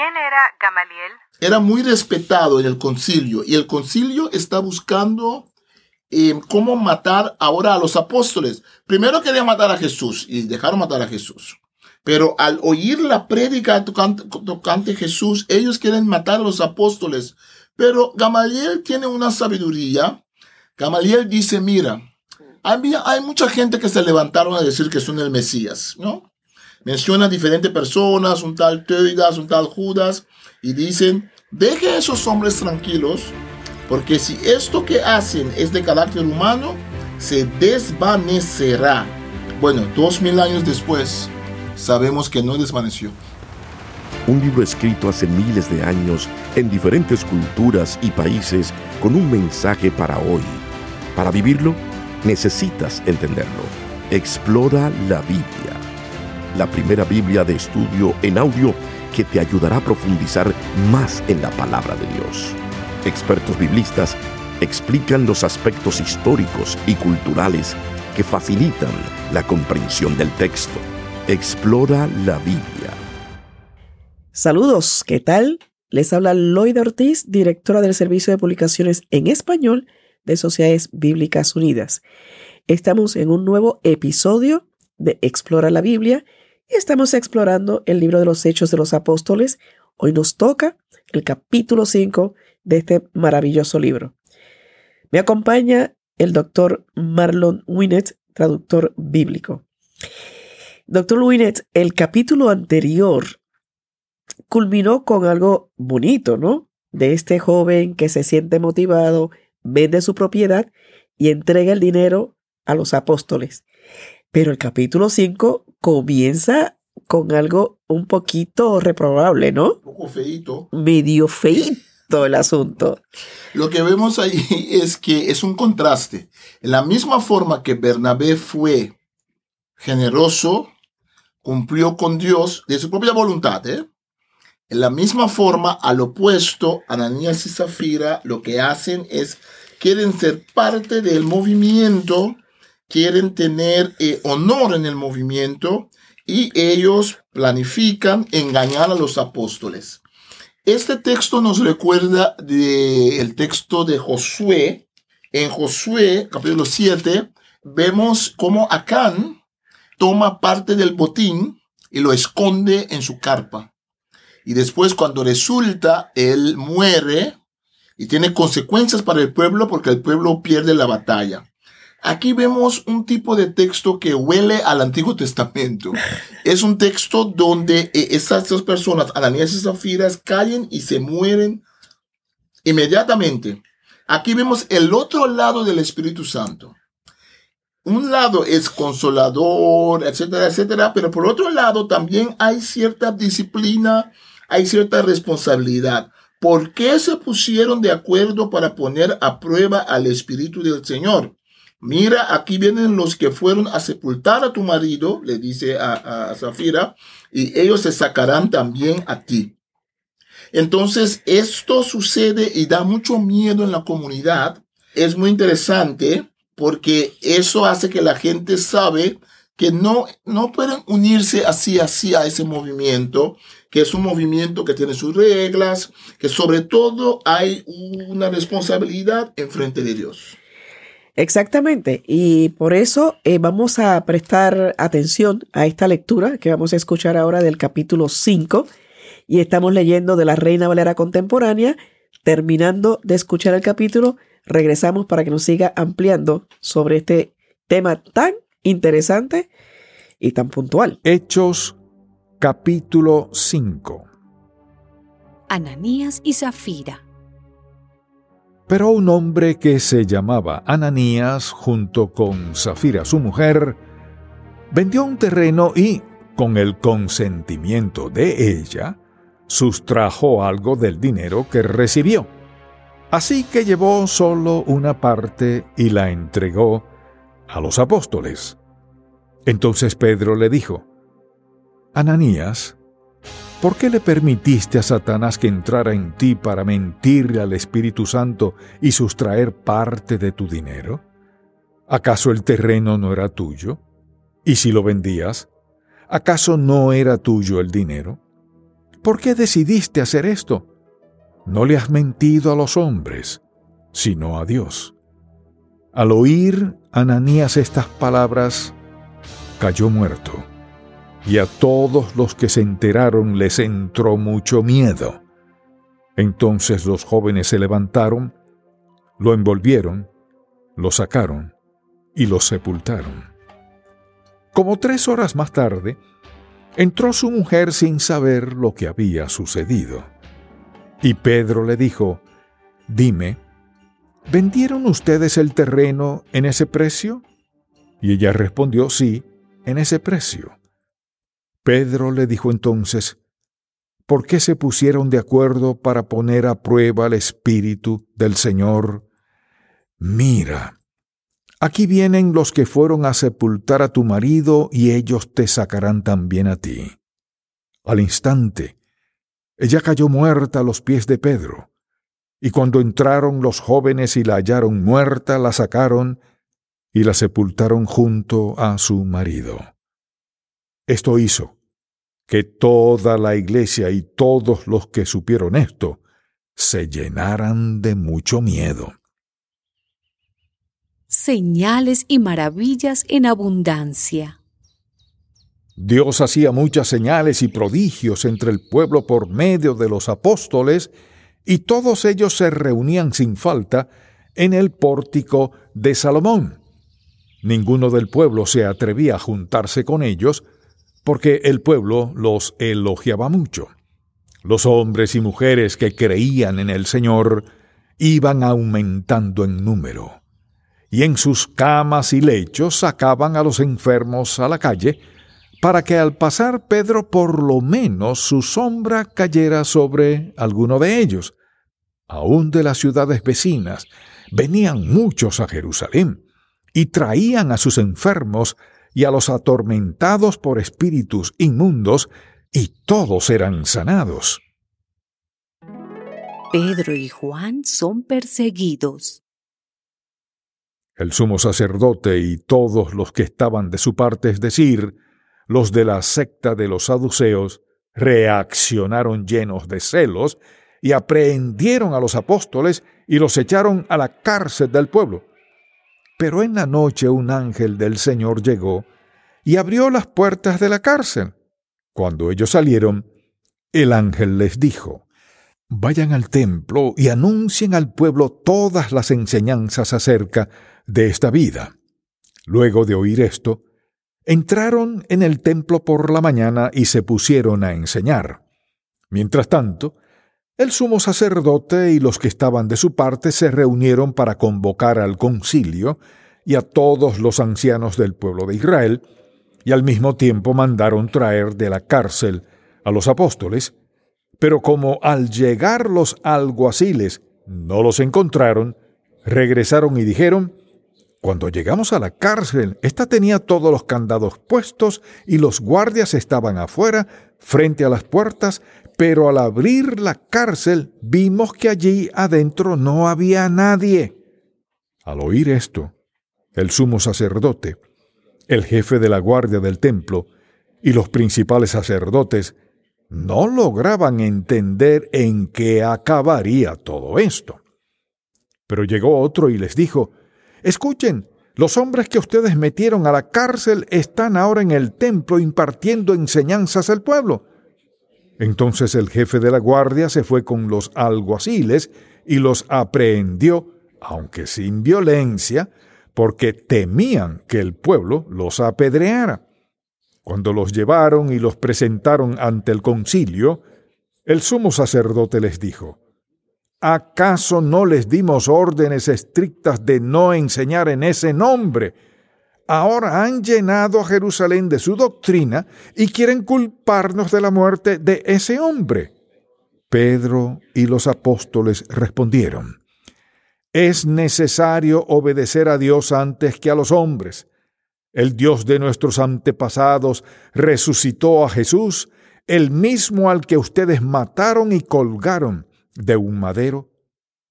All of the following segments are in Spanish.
¿Quién era Gamaliel? Era muy respetado en el concilio y el concilio está buscando eh, cómo matar ahora a los apóstoles. Primero querían matar a Jesús y dejaron matar a Jesús. Pero al oír la prédica tocante, tocante Jesús, ellos quieren matar a los apóstoles. Pero Gamaliel tiene una sabiduría. Gamaliel dice, mira, hay mucha gente que se levantaron a decir que son el Mesías, ¿no? Menciona diferentes personas, un tal Teudas, un tal Judas, y dicen, deje a esos hombres tranquilos, porque si esto que hacen es de carácter humano, se desvanecerá. Bueno, dos mil años después, sabemos que no desvaneció. Un libro escrito hace miles de años en diferentes culturas y países con un mensaje para hoy. Para vivirlo, necesitas entenderlo. Explora la Biblia, la primera Biblia de estudio en audio que te ayudará a profundizar más en la palabra de Dios. Expertos biblistas explican los aspectos históricos y culturales que facilitan la comprensión del texto. Explora la Biblia. Saludos, ¿qué tal? Les habla Lloyd Ortiz, directora del Servicio de Publicaciones en Español de Sociedades Bíblicas Unidas. Estamos en un nuevo episodio de Explora la Biblia estamos explorando el libro de los Hechos de los Apóstoles. Hoy nos toca el capítulo 5 de este maravilloso libro. Me acompaña el doctor Marlon Winnet, traductor bíblico. Doctor Winnet, el capítulo anterior culminó con algo bonito, ¿no? De este joven que se siente motivado, vende su propiedad y entrega el dinero a los apóstoles. Pero el capítulo 5 comienza con algo un poquito reprobable, ¿no? Un poco feito. Medio feito el asunto. Lo que vemos ahí es que es un contraste. En la misma forma que Bernabé fue generoso, cumplió con Dios de su propia voluntad, ¿eh? En la misma forma, al opuesto, Ananías y Zafira lo que hacen es, quieren ser parte del movimiento, quieren tener eh, honor en el movimiento y ellos planifican engañar a los apóstoles. Este texto nos recuerda del texto de Josué. En Josué, capítulo 7, vemos cómo Acán toma parte del botín y lo esconde en su carpa. Y después cuando resulta, él muere y tiene consecuencias para el pueblo porque el pueblo pierde la batalla. Aquí vemos un tipo de texto que huele al Antiguo Testamento. Es un texto donde eh, esas dos personas, Ananías y Zafiras, caen y se mueren inmediatamente. Aquí vemos el otro lado del Espíritu Santo. Un lado es consolador, etcétera, etcétera, pero por otro lado también hay cierta disciplina, hay cierta responsabilidad. ¿Por qué se pusieron de acuerdo para poner a prueba al Espíritu del Señor? Mira, aquí vienen los que fueron a sepultar a tu marido, le dice a, Zafira, y ellos se sacarán también a ti. Entonces, esto sucede y da mucho miedo en la comunidad. Es muy interesante porque eso hace que la gente sabe que no, no pueden unirse así, así a ese movimiento, que es un movimiento que tiene sus reglas, que sobre todo hay una responsabilidad en frente de Dios. Exactamente, y por eso eh, vamos a prestar atención a esta lectura que vamos a escuchar ahora del capítulo 5 y estamos leyendo de la Reina Valera Contemporánea. Terminando de escuchar el capítulo, regresamos para que nos siga ampliando sobre este tema tan interesante y tan puntual. Hechos capítulo 5 Ananías y Zafira pero un hombre que se llamaba Ananías, junto con Zafira su mujer, vendió un terreno y, con el consentimiento de ella, sustrajo algo del dinero que recibió. Así que llevó solo una parte y la entregó a los apóstoles. Entonces Pedro le dijo, Ananías, ¿Por qué le permitiste a Satanás que entrara en ti para mentirle al Espíritu Santo y sustraer parte de tu dinero? ¿Acaso el terreno no era tuyo? ¿Y si lo vendías? ¿Acaso no era tuyo el dinero? ¿por qué decidiste hacer esto? No le has mentido a los hombres, sino a Dios. Al oír Ananías estas palabras, cayó muerto, y a todos los que se enteraron les entró mucho miedo. Entonces los jóvenes se levantaron, lo envolvieron, lo sacaron y lo sepultaron. Como tres horas más tarde, entró su mujer sin saber lo que había sucedido. Y Pedro le dijo, Dime, ¿vendieron ustedes el terreno en ese precio? Y ella respondió, sí, en ese precio. Pedro le dijo entonces, ¿por qué se pusieron de acuerdo para poner a prueba el Espíritu del Señor? Mira, aquí vienen los que fueron a sepultar a tu marido y ellos te sacarán también a ti. Al instante, ella cayó muerta a los pies de Pedro, y cuando entraron los jóvenes y la hallaron muerta, la sacaron y la sepultaron junto a su marido. Esto hizo que toda la iglesia y todos los que supieron esto se llenaran de mucho miedo. Señales y maravillas en abundancia. Dios hacía muchas señales y prodigios entre el pueblo por medio de los apóstoles, y todos ellos se reunían sin falta en el pórtico de Salomón. Ninguno del pueblo se atrevía a juntarse con ellos, porque el pueblo los elogiaba mucho. Los hombres y mujeres que creían en el Señor iban aumentando en número, y en sus camas y lechos sacaban a los enfermos a la calle, para que al pasar Pedro por lo menos su sombra cayera sobre alguno de ellos. Aún de las ciudades vecinas venían muchos a Jerusalén y traían a sus enfermos y a los atormentados por espíritus inmundos, y todos eran sanados. Pedro y Juan son perseguidos. El sumo sacerdote y todos los que estaban de su parte, es decir, los de la secta de los saduceos, reaccionaron llenos de celos y aprehendieron a los apóstoles y los echaron a la cárcel del pueblo. Pero en la noche un ángel del Señor llegó y abrió las puertas de la cárcel. Cuando ellos salieron, el ángel les dijo, Vayan al templo y anuncien al pueblo todas las enseñanzas acerca de esta vida. Luego de oír esto, entraron en el templo por la mañana y se pusieron a enseñar. Mientras tanto, el sumo sacerdote y los que estaban de su parte se reunieron para convocar al concilio y a todos los ancianos del pueblo de Israel, y al mismo tiempo mandaron traer de la cárcel a los apóstoles, pero como al llegar los alguaciles no los encontraron, regresaron y dijeron, cuando llegamos a la cárcel, ésta tenía todos los candados puestos y los guardias estaban afuera, frente a las puertas, pero al abrir la cárcel vimos que allí adentro no había nadie. Al oír esto, el sumo sacerdote, el jefe de la guardia del templo y los principales sacerdotes no lograban entender en qué acabaría todo esto. Pero llegó otro y les dijo, Escuchen, los hombres que ustedes metieron a la cárcel están ahora en el templo impartiendo enseñanzas al pueblo. Entonces el jefe de la guardia se fue con los alguaciles y los aprehendió, aunque sin violencia, porque temían que el pueblo los apedreara. Cuando los llevaron y los presentaron ante el concilio, el sumo sacerdote les dijo, ¿Acaso no les dimos órdenes estrictas de no enseñar en ese nombre? ahora han llenado a Jerusalén de su doctrina y quieren culparnos de la muerte de ese hombre. Pedro y los apóstoles respondieron, Es necesario obedecer a Dios antes que a los hombres. El Dios de nuestros antepasados resucitó a Jesús, el mismo al que ustedes mataron y colgaron de un madero.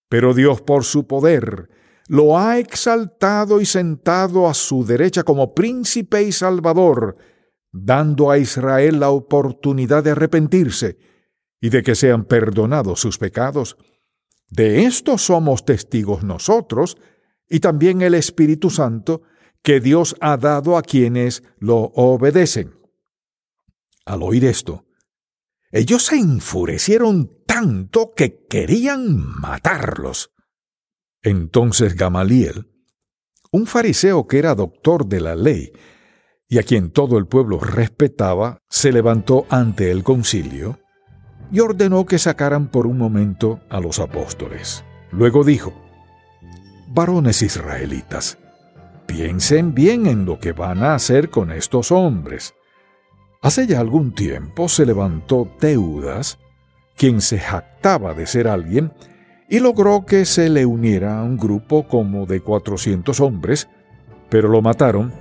Pero Dios por su poder lo ha exaltado y sentado a su derecha como príncipe y salvador, dando a Israel la oportunidad de arrepentirse y de que sean perdonados sus pecados. De esto somos testigos nosotros y también el Espíritu Santo que Dios ha dado a quienes lo obedecen. Al oír esto, ellos se enfurecieron tanto que querían matarlos. Entonces Gamaliel, un fariseo que era doctor de la ley y a quien todo el pueblo respetaba, se levantó ante el concilio y ordenó que sacaran por un momento a los apóstoles. Luego dijo, Varones israelitas, piensen bien en lo que van a hacer con estos hombres. Hace ya algún tiempo se levantó Teudas, quien se jactaba de ser alguien, y logró que se le uniera a un grupo como de 400 hombres, pero lo mataron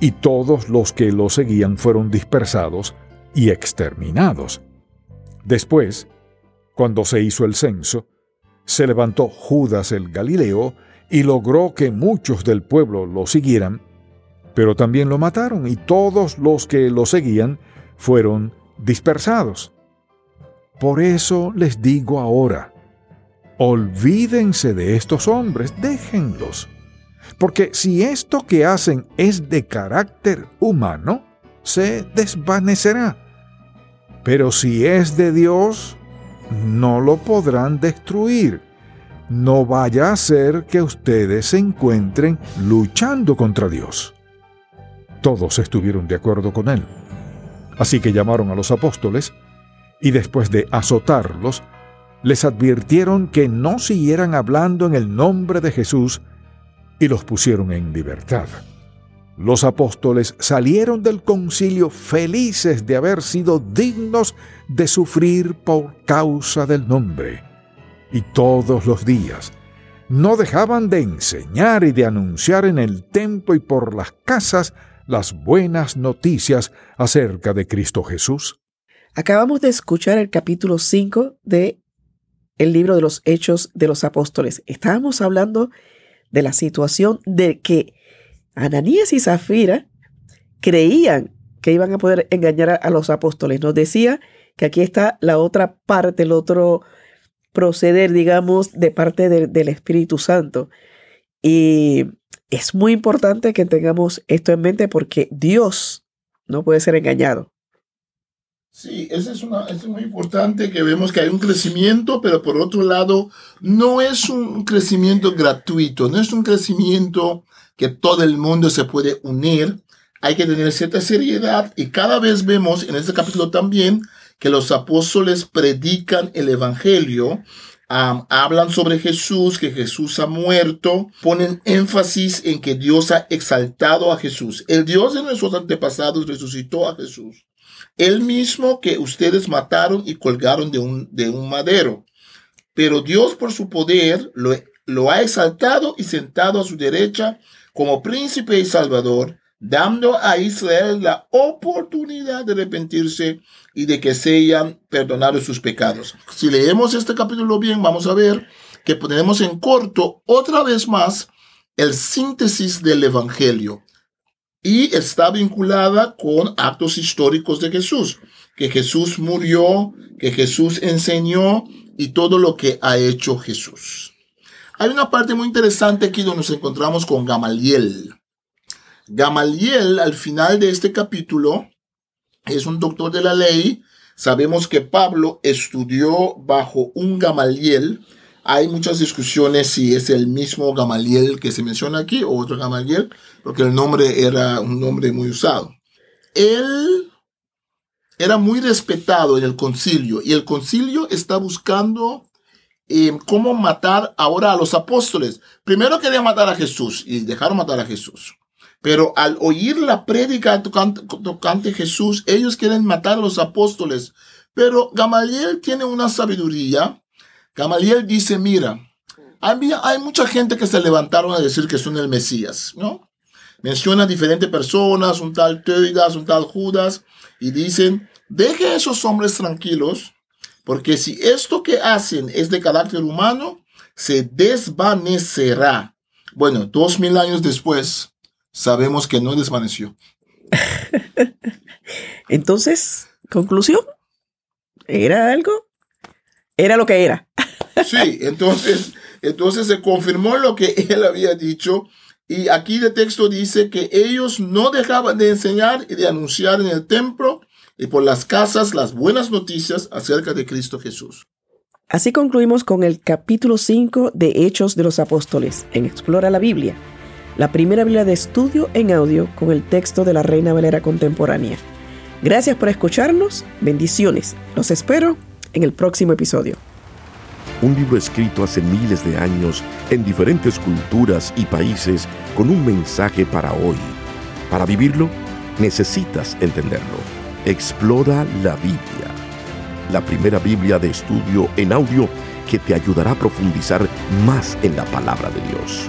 y todos los que lo seguían fueron dispersados y exterminados. Después, cuando se hizo el censo, se levantó Judas el Galileo y logró que muchos del pueblo lo siguieran, pero también lo mataron y todos los que lo seguían fueron dispersados. Por eso les digo ahora, olvídense de estos hombres, déjenlos. Porque si esto que hacen es de carácter humano, se desvanecerá. Pero si es de Dios, no lo podrán destruir. No vaya a ser que ustedes se encuentren luchando contra Dios. Todos estuvieron de acuerdo con él. Así que llamaron a los apóstoles y después de azotarlos, les advirtieron que no siguieran hablando en el nombre de Jesús y los pusieron en libertad. Los apóstoles salieron del concilio felices de haber sido dignos de sufrir por causa del nombre. Y todos los días no dejaban de enseñar y de anunciar en el templo y por las casas las buenas noticias acerca de Cristo Jesús. Acabamos de escuchar el capítulo 5 de el libro de los Hechos de los Apóstoles. Estábamos hablando de la situación de que Ananías y Zafira creían que iban a poder engañar a, los apóstoles. Nos decía que aquí está la otra parte, el otro proceder, digamos, de parte del Espíritu Santo. Y es muy importante que tengamos esto en mente porque Dios no puede ser engañado. Sí, eso es, muy importante que vemos que hay un crecimiento, pero por otro lado, no es un crecimiento gratuito, no es un crecimiento que todo el mundo se puede unir. Hay que tener cierta seriedad y cada vez vemos en este capítulo también que los apóstoles predican el Evangelio, hablan sobre Jesús, que Jesús ha muerto, ponen énfasis en que Dios ha exaltado a Jesús. El Dios de nuestros antepasados resucitó a Jesús el mismo que ustedes mataron y colgaron de un, de un madero. Pero Dios por su poder lo, lo ha exaltado y sentado a su derecha como príncipe y salvador, dando a Israel la oportunidad de arrepentirse y de que sean perdonados sus pecados. Si leemos este capítulo bien, vamos a ver que ponemos en corto otra vez más el síntesis del Evangelio y está vinculada con actos históricos de Jesús, que Jesús murió, que Jesús enseñó y todo lo que ha hecho Jesús. Hay una parte muy interesante aquí donde nos encontramos con Gamaliel. Gamaliel, al final de este capítulo, es un doctor de la ley. Sabemos que Pablo estudió bajo un Gamaliel. Hay muchas discusiones si es el mismo Gamaliel que se menciona aquí o otro Gamaliel, porque el nombre era un nombre muy usado. Él era muy respetado en el concilio y el concilio está buscando eh, cómo matar ahora a los apóstoles. Primero quería matar a Jesús y dejaron matar a Jesús. Pero al oír la prédica tocante, Jesús, ellos quieren matar a los apóstoles. Pero Gamaliel tiene una sabiduría. Gamaliel dice, mira, hay, hay mucha gente que se levantaron a decir que son el Mesías, ¿no? menciona diferentes personas, un tal Teudas, un tal Judas, y dicen, deje a esos hombres tranquilos, porque si esto que hacen es de carácter humano, se desvanecerá. Bueno, dos mil años después, sabemos que no desvaneció. Entonces, conclusión, ¿era algo era lo que era. Sí, entonces, entonces se confirmó lo que él había dicho. Y aquí el texto dice que ellos no dejaban de enseñar y de anunciar en el templo y por las casas las buenas noticias acerca de Cristo Jesús. Así concluimos con el capítulo 5 de Hechos de los Apóstoles en Explora la Biblia, la primera Biblia de estudio en audio con el texto de la Reina Valera contemporánea. Gracias por escucharnos, bendiciones. Los espero en el próximo episodio. Un libro escrito hace miles de años en diferentes culturas y países con un mensaje para hoy. Para vivirlo, necesitas entenderlo. Explora la Biblia. La primera Biblia de estudio en audio que te ayudará a profundizar más en la palabra de Dios.